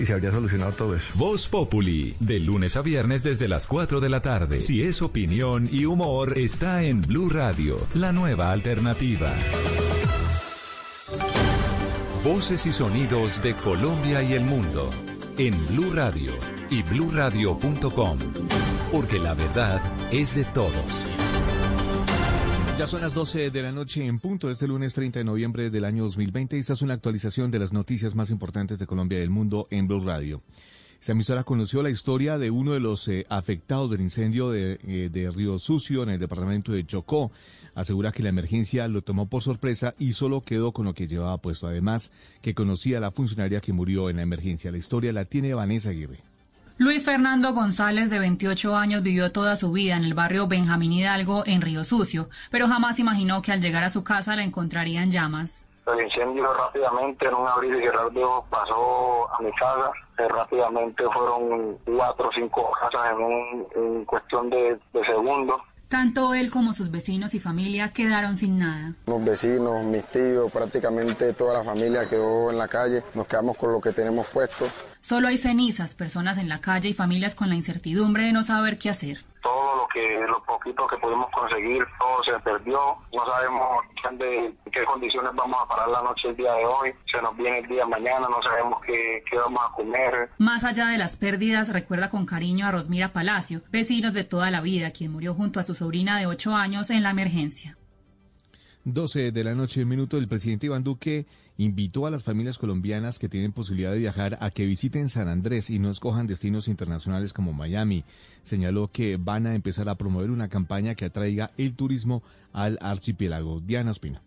y se habría solucionado todo eso. Voz Populi, de lunes a viernes desde las 4 de la tarde. Si es opinión y humor, está en Blue Radio, la nueva alternativa. Voces y sonidos de Colombia y el mundo en Blue Radio y bluradio.com, porque la verdad es de todos. Ya son las 12 de la noche en punto, este lunes 30 de noviembre del año 2020 y esta es una actualización de las noticias más importantes de Colombia y del mundo en Blue Radio. Esta emisora conoció la historia de uno de los eh, afectados del incendio de, eh, de, Río Sucio en el departamento de Chocó. Asegura que la emergencia lo tomó por sorpresa y solo quedó con lo que llevaba puesto. Además, que conocía a la funcionaria que murió en la emergencia. La historia la tiene Vanessa Aguirre. Luis Fernando González, de 28 años, vivió toda su vida en el barrio Benjamín Hidalgo, en Río Sucio, pero jamás imaginó que al llegar a su casa la encontraría en llamas. El incendio rápidamente, en un abrir y cerrar de ojos, pasó a mi casa. Eh, rápidamente fueron cuatro o cinco casas en, un, en cuestión de, de segundos. Tanto él como sus vecinos y familia quedaron sin nada. Los vecinos, mis tíos, prácticamente toda la familia quedó en la calle. Nos quedamos con lo que tenemos puesto. Solo hay cenizas, personas en la calle y familias con la incertidumbre de no saber qué hacer. Todo lo que, lo poquito que pudimos conseguir, todo se perdió. No sabemos de qué condiciones vamos a parar la noche el día de hoy. Se nos viene el día de mañana, no sabemos qué, qué vamos a comer. Más allá de las pérdidas, recuerda con cariño a Rosmira Palacio, vecinos de toda la vida, quien murió junto a su sobrina de 8 años en la emergencia. 12 de la noche, minuto, el presidente Iván Duque invitó a las familias colombianas que tienen posibilidad de viajar a que visiten San Andrés y no escojan destinos internacionales como Miami. Señaló que van a empezar a promover una campaña que atraiga el turismo al archipiélago. Diana Espina.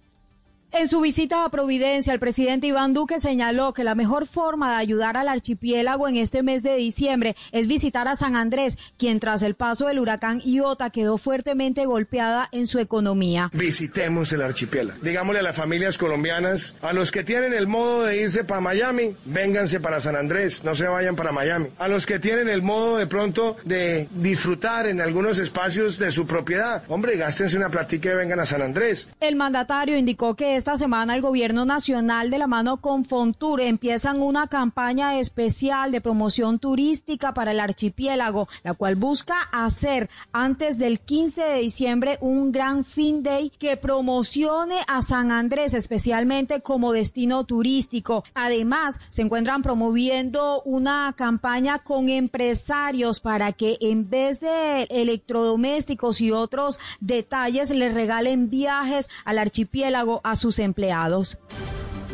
En su visita a Providencia, el presidente Iván Duque señaló que la mejor forma de ayudar al archipiélago en este mes de diciembre es visitar a San Andrés, quien tras el paso del huracán Iota quedó fuertemente golpeada en su economía. Visitemos el archipiélago. Digámosle a las familias colombianas, a los que tienen el modo de irse para Miami, vénganse para San Andrés, no se vayan para Miami. A los que tienen el modo de pronto de disfrutar en algunos espacios de su propiedad, hombre, gástense una platica y vengan a San Andrés. El mandatario indicó que esta semana el gobierno nacional de la mano con Fontur empiezan una campaña especial de promoción turística para el archipiélago, la cual busca hacer antes del 15 de diciembre un gran fin day que promocione a San Andrés especialmente como destino turístico. Además, se encuentran promoviendo una campaña con empresarios para que en vez de electrodomésticos y otros detalles le regalen viajes al archipiélago a sus empleados.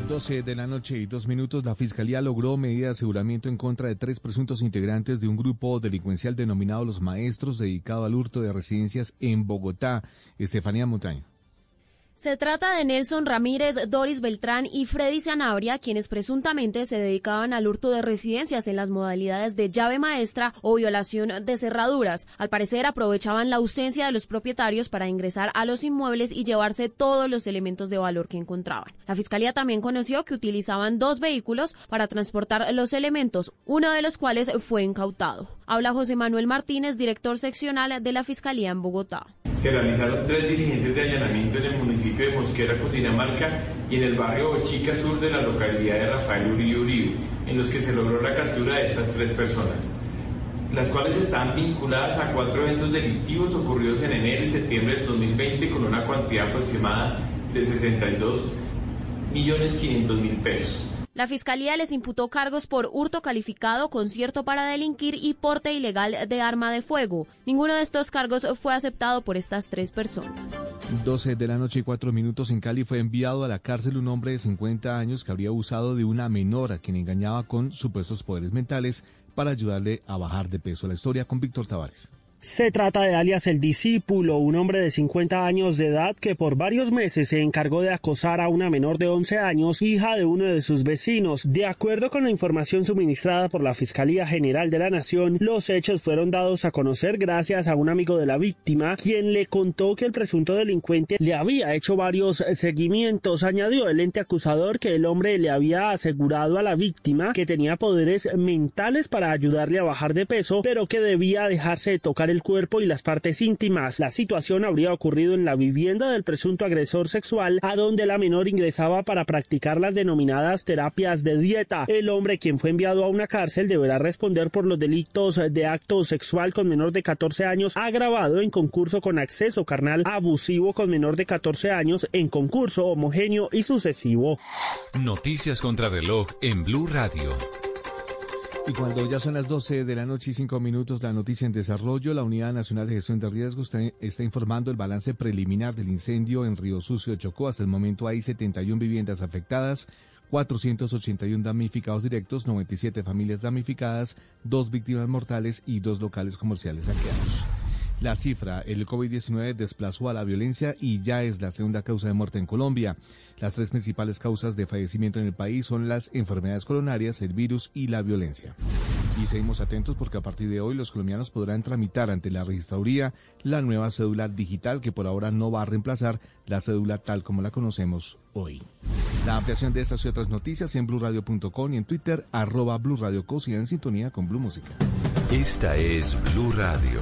12 de la noche y dos minutos, la Fiscalía logró medida de aseguramiento en contra de tres presuntos integrantes de un grupo delincuencial denominado Los Maestros, dedicado al hurto de residencias en Bogotá. Estefanía Montaño. Se trata de Nelson Ramírez, Doris Beltrán y Freddy Sanabria, quienes presuntamente se dedicaban al hurto de residencias en las modalidades de llave maestra o violación de cerraduras. Al parecer aprovechaban la ausencia de los propietarios para ingresar a los inmuebles y llevarse todos los elementos de valor que encontraban. La Fiscalía también conoció que utilizaban dos vehículos para transportar los elementos, uno de los cuales fue incautado. Habla José Manuel Martínez, director seccional de la Fiscalía en Bogotá. Se realizaron tres diligencias de allanamiento en el municipio de Mosquera, Cundinamarca y en el barrio Bochica Sur de la localidad de Rafael Uribe Uribe, en los que se logró la captura de estas tres personas, las cuales están vinculadas a cuatro eventos delictivos ocurridos en enero y septiembre del 2020 con una cuantía aproximada de 62 millones 500 mil pesos. La Fiscalía les imputó cargos por hurto calificado, concierto para delinquir y porte ilegal de arma de fuego. Ninguno de estos cargos fue aceptado por estas tres personas. 12 de la noche y cuatro minutos en Cali fue enviado a la cárcel un hombre de 50 años que habría abusado de una menor a quien engañaba con supuestos poderes mentales para ayudarle a bajar de peso. La historia con Víctor Tavares. Se trata de alias el discípulo, un hombre de 50 años de edad que por varios meses se encargó de acosar a una menor de 11 años, hija de uno de sus vecinos. De acuerdo con la información suministrada por la Fiscalía General de la Nación, los hechos fueron dados a conocer gracias a un amigo de la víctima, quien le contó que el presunto delincuente le había hecho varios seguimientos. Añadió el ente acusador que el hombre le había asegurado a la víctima que tenía poderes mentales para ayudarle a bajar de peso, pero que debía dejarse de tocar el cuerpo y las partes íntimas. La situación habría ocurrido en la vivienda del presunto agresor sexual, a donde la menor ingresaba para practicar las denominadas terapias de dieta. El hombre, quien fue enviado a una cárcel, deberá responder por los delitos de acto sexual con menor de 14 años agravado en concurso con acceso carnal abusivo con menor de 14 años en concurso homogéneo y sucesivo. Noticias contra reloj en Blue Radio. Y cuando ya son las 12 de la noche y 5 minutos, la noticia en desarrollo, la Unidad Nacional de Gestión de Riesgos está, informando el balance preliminar del incendio en Río Sucio, Chocó. Hasta el momento hay 71 viviendas afectadas, 481 damnificados directos, 97 familias damnificadas, dos víctimas mortales y dos locales comerciales saqueados. La cifra, el COVID-19 desplazó a la violencia y ya es la segunda causa de muerte en Colombia. Las tres principales causas de fallecimiento en el país son las enfermedades coronarias, el virus y la violencia. Y seguimos atentos porque a partir de hoy los colombianos podrán tramitar ante la registraduría la nueva cédula digital que por ahora no va a reemplazar la cédula tal como la conocemos hoy. La ampliación de estas y otras noticias en blurradio.com y en Twitter arroba blurradioco en sintonía con Blue Música. Esta es Blue Radio.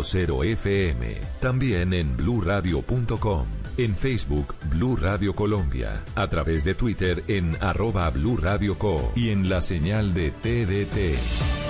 96.0 FM. También en bluradio.com. En Facebook, Blue Radio Colombia. A través de Twitter en arroba Blue Co. Y en la señal de TDT.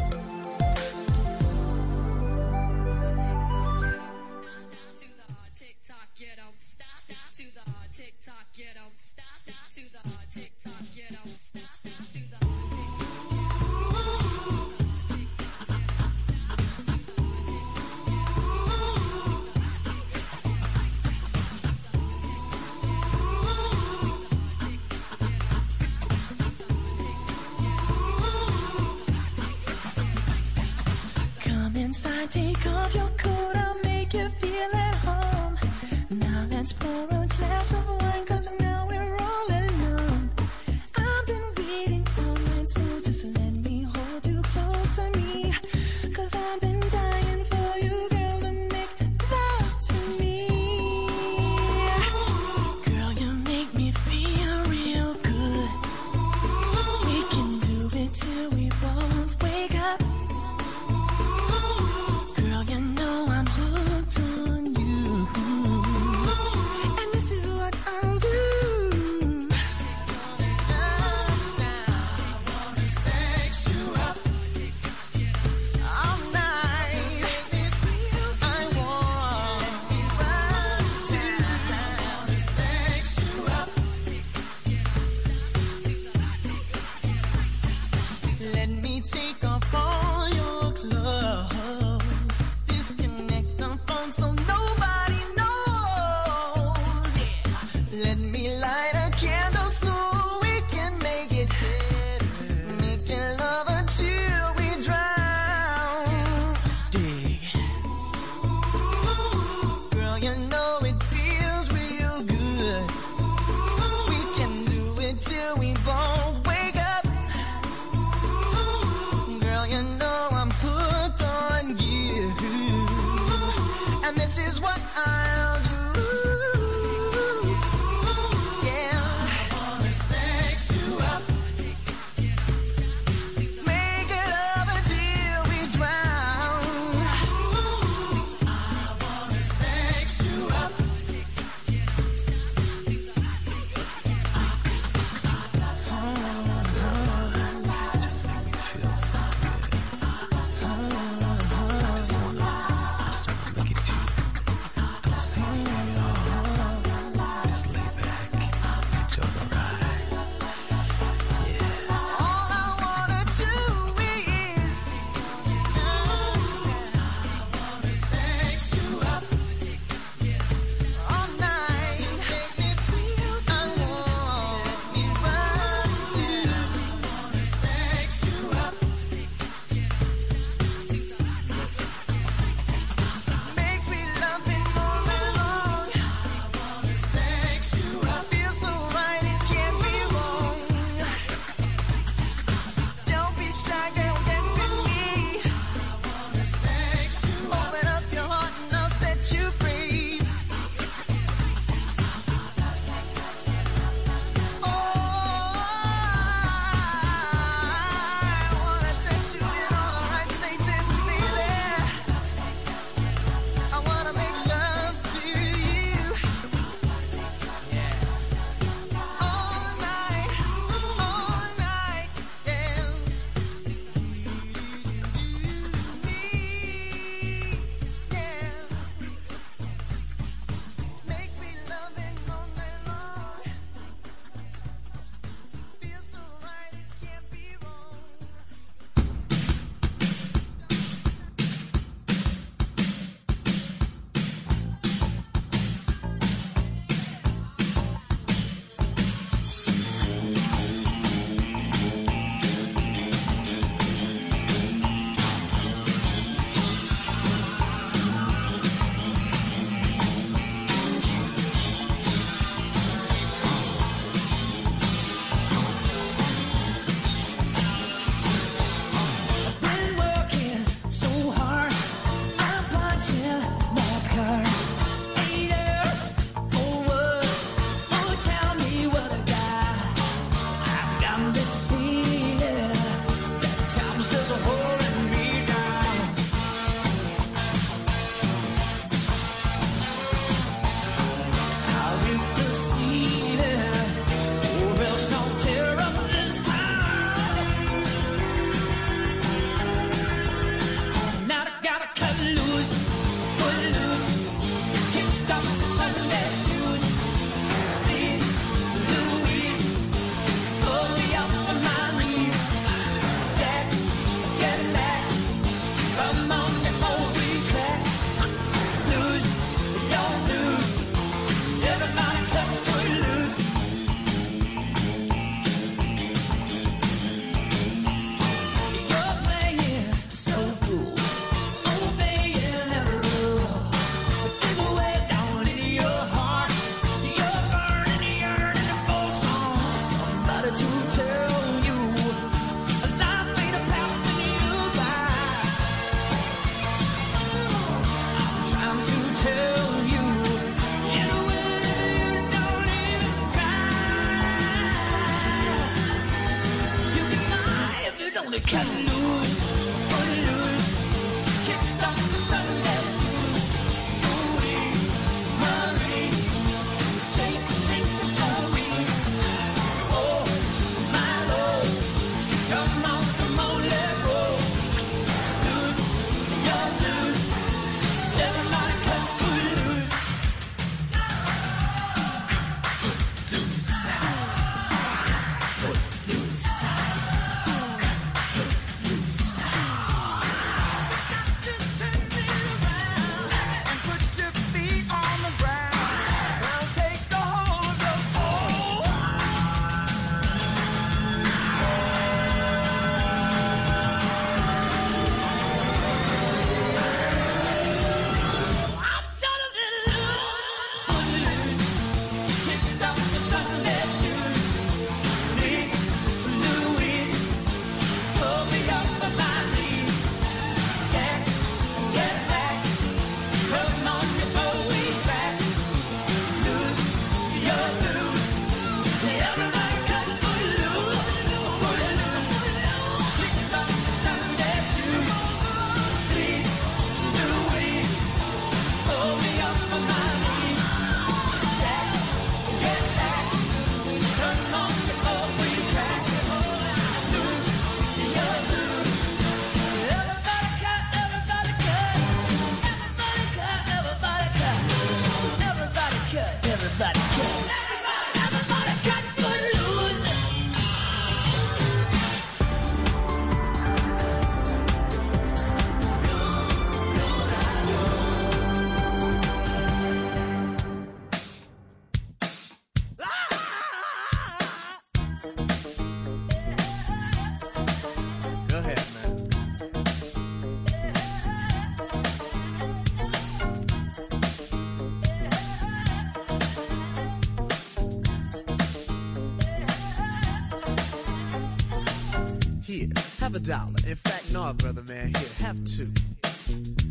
Brother man. Here, have two.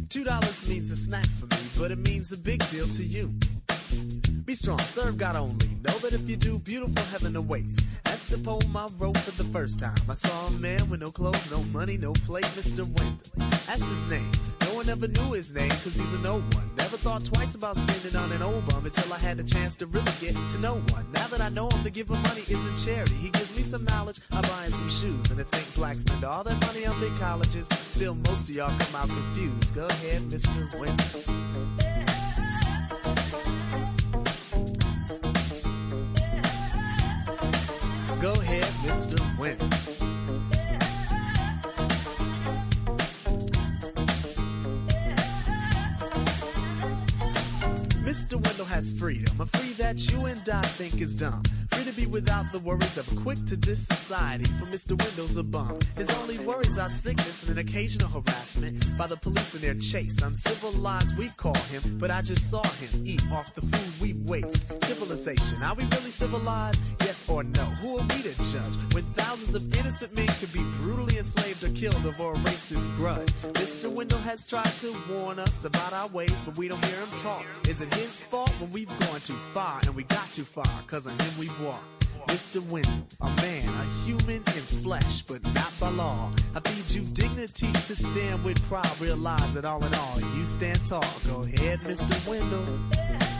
Two dollars means a snack for me, but it means a big deal to you. Be strong, serve God only. Know that if you do, beautiful heaven awaits. As the pole my rope for the first time. I saw a man with no clothes, no money, no plate, Mr. Wendell. That's his name. No one ever knew his name, cause he's a no one. Never thought twice about spending on an old bum until I had the chance to really get to know one. Now that I know him, to give him money isn't charity. He gives me some knowledge, I buy him some shoes. And to think blacks spend all their money on big colleges, still most of y'all come out confused. Go ahead, Mr. Wendell. Go ahead, Mr. Wendell. Mr. Wendell has freedom, a free that you and I think is dumb. Free to be without the worries of a quick to this society, for Mr. Wendell's a bum. His only worries are sickness and an occasional harassment by the police in their chase. Uncivilized, we call him, but I just saw him eat off the food we waste. Civilization, are we really civilized? Yes or no? Who are we to judge when thousands of innocent men could be brutally enslaved or killed over a racist grudge? Mr. Wendell has tried to warn us about our ways, but we don't hear him talk. Is it his fault when we've gone too far and we got too far? Cause of him we've walked. Mr. Wendell, a man, a human in flesh, but not by law. I feed you dignity to stand with pride. Realize that all in all, you stand tall. Go ahead, Mr. Wendell.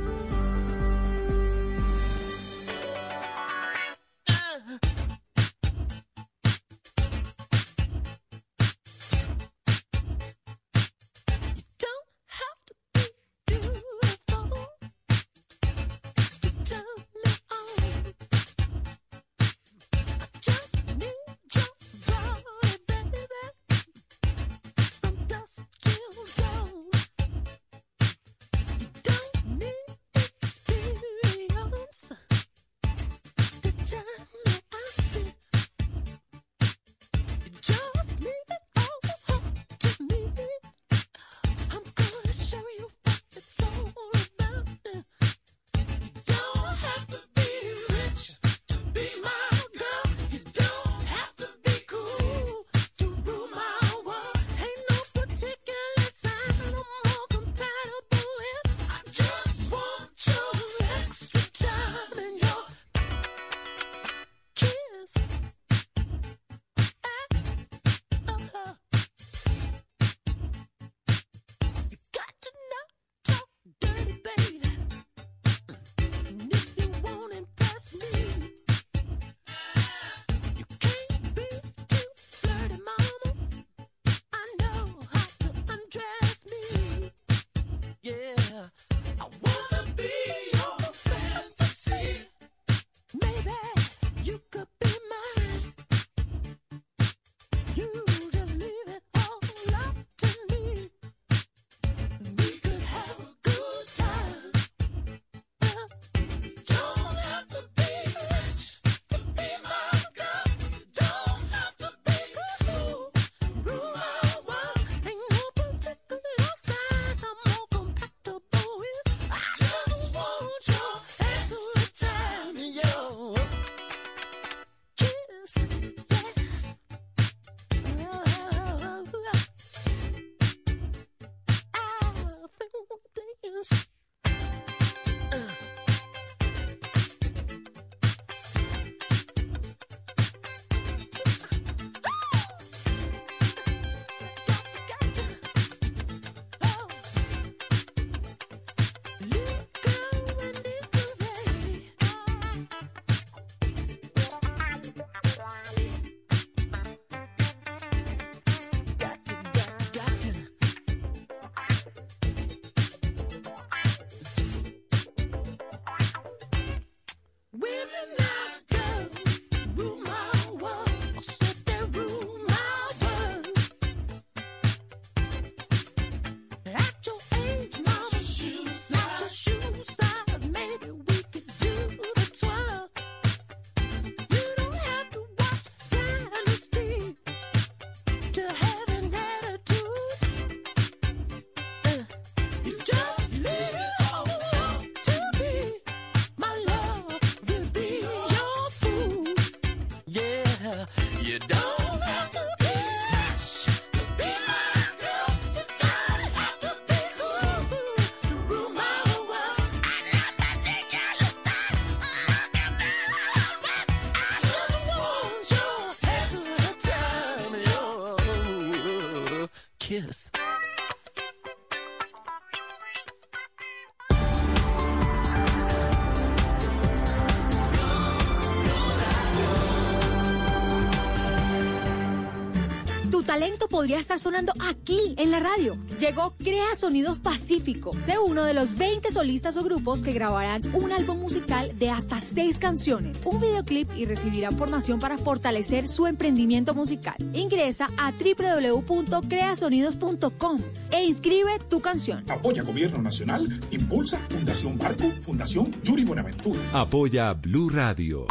Podría estar sonando aquí, en la radio. Llegó Crea Sonidos Pacífico. Sé uno de los 20 solistas o grupos que grabarán un álbum musical de hasta 6 canciones, un videoclip y recibirán formación para fortalecer su emprendimiento musical. Ingresa a www.creasonidos.com e inscribe tu canción. Apoya Gobierno Nacional, Impulsa, Fundación Barco, Fundación Yuri Buenaventura. Apoya Blue Radio.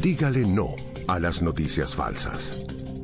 Dígale no a las noticias falsas.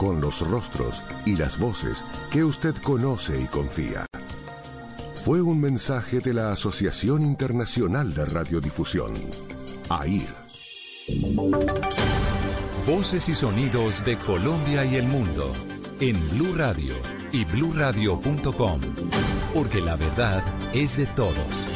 con los rostros y las voces que usted conoce y confía. Fue un mensaje de la Asociación Internacional de Radiodifusión, AIR. Voces y sonidos de Colombia y el mundo en Blue Radio y bluradio.com, porque la verdad es de todos.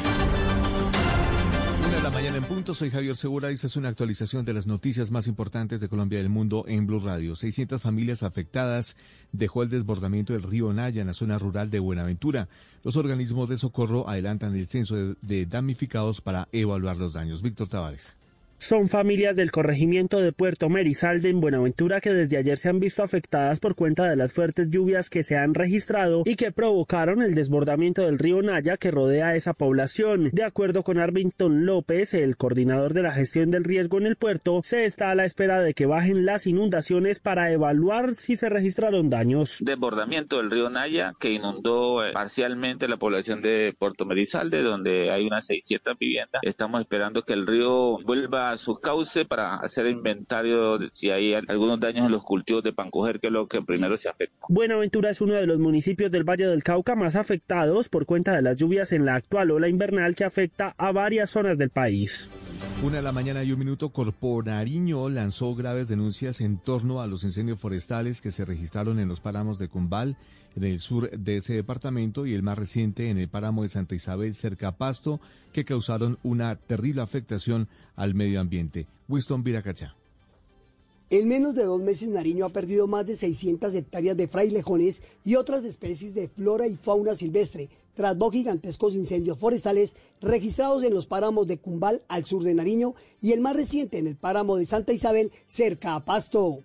En soy Javier Segura y esta es una actualización de las noticias más importantes de Colombia y del mundo en Blue Radio. 600 familias afectadas dejó el desbordamiento del río Naya en la zona rural de Buenaventura. Los organismos de socorro adelantan el censo de, de damnificados para evaluar los daños. Víctor Tavares. Son familias del corregimiento de Puerto Merizalde en Buenaventura que desde ayer se han visto afectadas por cuenta de las fuertes lluvias que se han registrado y que provocaron el desbordamiento del río Naya que rodea esa población. De acuerdo con Arvington López, el coordinador de la gestión del riesgo en el puerto, se está a la espera de que bajen las inundaciones para evaluar si se registraron daños. Desbordamiento del río Naya que inundó eh, parcialmente la población de Puerto Merizalde donde hay unas 600 viviendas. Estamos esperando que el río vuelva su cauce para hacer inventario de si hay algunos daños en los cultivos de pancoger, que es lo que primero se afecta. Buenaventura es uno de los municipios del Valle del Cauca más afectados por cuenta de las lluvias en la actual ola invernal que afecta a varias zonas del país. Una de la mañana y un minuto, Corporariño lanzó graves denuncias en torno a los incendios forestales que se registraron en los páramos de Cumbal, en el sur de ese departamento, y el más reciente en el páramo de Santa Isabel, cerca Pasto, que causaron una terrible afectación al medio ambiente. Winston Viracachá. En menos de dos meses, Nariño ha perdido más de 600 hectáreas de frailejones y otras especies de flora y fauna silvestre, tras dos gigantescos incendios forestales registrados en los páramos de Cumbal, al sur de Nariño, y el más reciente en el páramo de Santa Isabel, cerca a Pasto.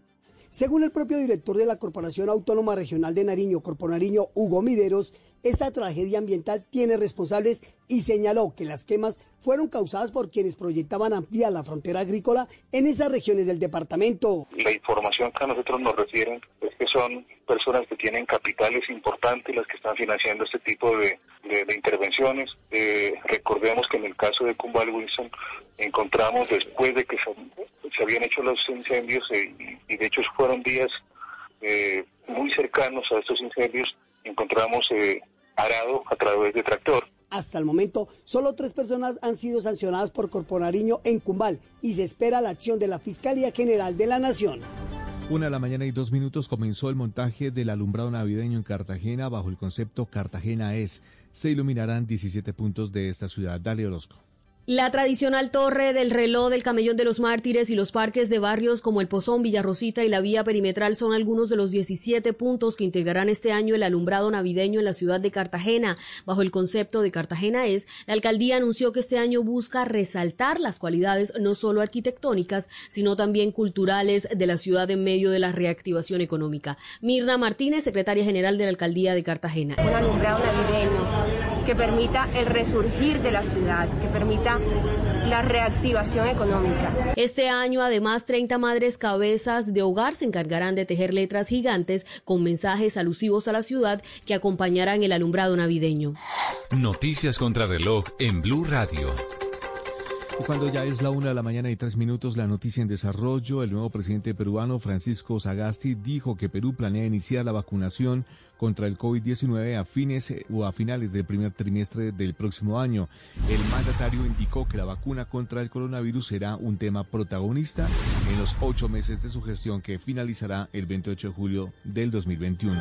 Según el propio director de la Corporación Autónoma Regional de Nariño, Corpo Nariño, Hugo Mideros, esta tragedia ambiental tiene responsables y señaló que las quemas fueron causadas por quienes proyectaban ampliar la frontera agrícola en esas regiones del departamento. La información que a nosotros nos refieren es que son personas que tienen capitales importantes las que están financiando este tipo de intervenciones. Eh, recordemos que en el caso de Cumbal Wilson encontramos después de que se, se habían hecho los incendios eh, y, y de hecho fueron días eh, muy cercanos a estos incendios, encontramos eh, arado a través de tractor. Hasta el momento, solo tres personas han sido sancionadas por Corponariño en Cumbal y se espera la acción de la Fiscalía General de la Nación. Una de la mañana y dos minutos comenzó el montaje del alumbrado navideño en Cartagena bajo el concepto Cartagena es. Se iluminarán 17 puntos de esta ciudad. Dale Orozco. La tradicional torre del reloj del Camellón de los Mártires y los parques de barrios como el Pozón, Villarrosita y la vía perimetral son algunos de los 17 puntos que integrarán este año el alumbrado navideño en la ciudad de Cartagena. Bajo el concepto de Cartagena es, la alcaldía anunció que este año busca resaltar las cualidades no solo arquitectónicas, sino también culturales de la ciudad en medio de la reactivación económica. Mirna Martínez, secretaria general de la alcaldía de Cartagena. un alumbrado navideño que permita el resurgir de la ciudad, que permita la reactivación económica. Este año, además, 30 madres cabezas de hogar se encargarán de tejer letras gigantes con mensajes alusivos a la ciudad que acompañarán el alumbrado navideño. Noticias contra reloj en Blue Radio. Y cuando ya es la una de la mañana y tres minutos, la noticia en desarrollo, el nuevo presidente peruano Francisco Sagasti dijo que Perú planea iniciar la vacunación contra el COVID-19 a fines o a finales del primer trimestre del próximo año. El mandatario indicó que la vacuna contra el coronavirus será un tema protagonista en los ocho meses de su gestión que finalizará el 28 de julio del 2021.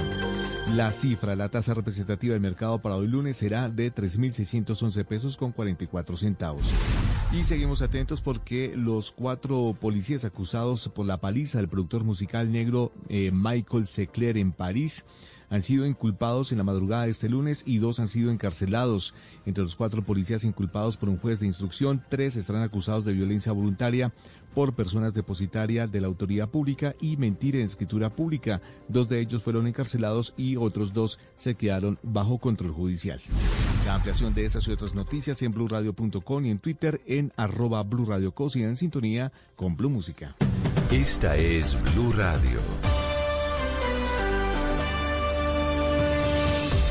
La cifra, la tasa representativa del mercado para hoy lunes será de 3.611 pesos con 44 centavos. Y seguimos atentos porque los cuatro policías acusados por la paliza del productor musical negro eh, Michael Secler en París han sido inculpados en la madrugada de este lunes y dos han sido encarcelados. Entre los cuatro policías inculpados por un juez de instrucción, tres estarán acusados de violencia voluntaria por personas depositarias de la autoridad pública y mentira en escritura pública. Dos de ellos fueron encarcelados y otros dos se quedaron bajo control judicial. La ampliación de esas y otras noticias en blurradio.com y en Twitter en arroba blurradioco y en sintonía con Blue Música. Esta es Blue Radio.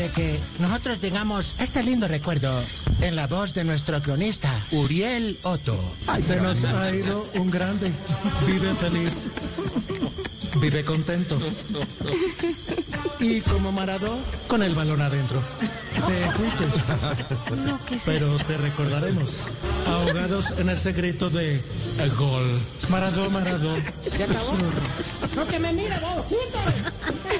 de que nosotros tengamos este lindo recuerdo en la voz de nuestro cronista, Uriel Otto. Se nos ha ido un grande. Vive feliz. Vive contento. Y como Maradó, con el balón adentro. Te fuiste. Pero te recordaremos. Ahogados en el secreto de el gol. Maradó, Maradó. ¿Se acabó? No que me mira vos.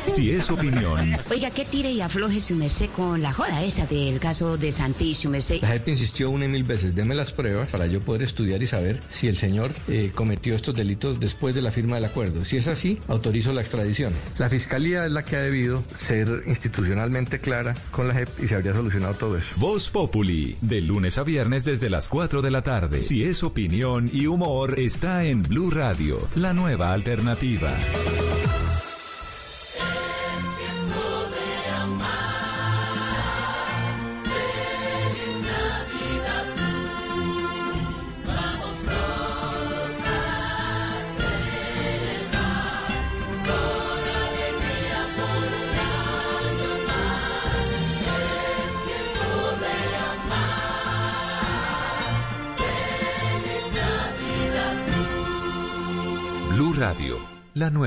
Si es opinión, Oiga, que tire y afloje su merced con la joda esa del caso de Santi, su merced. La JEP insistió una y mil veces, deme las pruebas para yo poder estudiar y saber si el señor eh, cometió estos delitos después de la firma del acuerdo. Si es así, autorizo la extradición. La fiscalía es la que ha debido ser institucionalmente clara con la JEP y se habría solucionado todo eso. Voz Populi, de lunes a viernes desde las 4 de la tarde. Si es opinión y humor, está en Blue Radio, la nueva alternativa.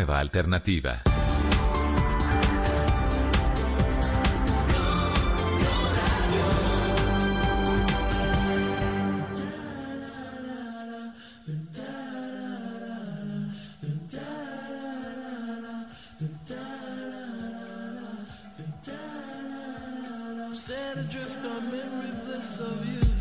Nueva alternativa. Set adrift on memory bliss of you.